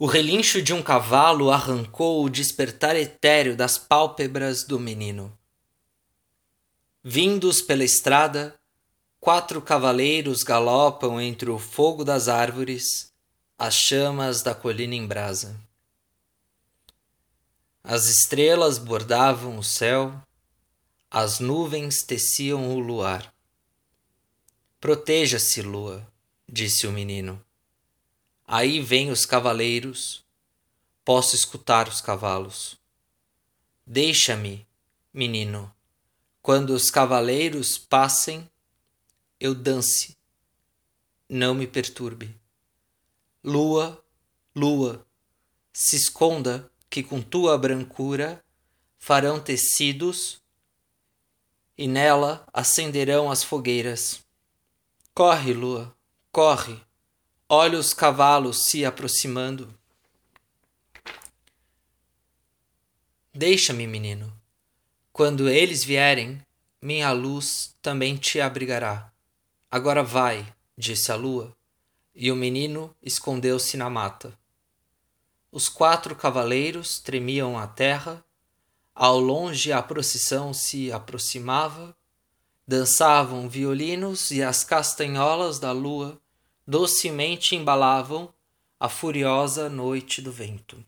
O relincho de um cavalo arrancou o despertar etéreo das pálpebras do menino. Vindos pela estrada, quatro cavaleiros galopam entre o fogo das árvores, as chamas da colina em brasa. As estrelas bordavam o céu, as nuvens teciam o luar. Proteja-se, lua, disse o menino. Aí vêm os cavaleiros, posso escutar os cavalos. Deixa-me, menino, quando os cavaleiros passem, eu dance. Não me perturbe. Lua, lua, se esconda que com tua brancura farão tecidos e nela acenderão as fogueiras. Corre, lua, corre Olha os cavalos se aproximando. Deixa-me, menino. Quando eles vierem, minha luz também te abrigará. Agora vai, disse a lua, e o menino escondeu-se na mata. Os quatro cavaleiros tremiam a terra, ao longe a procissão se aproximava, dançavam violinos e as castanholas da lua docemente embalavam a furiosa noite do vento.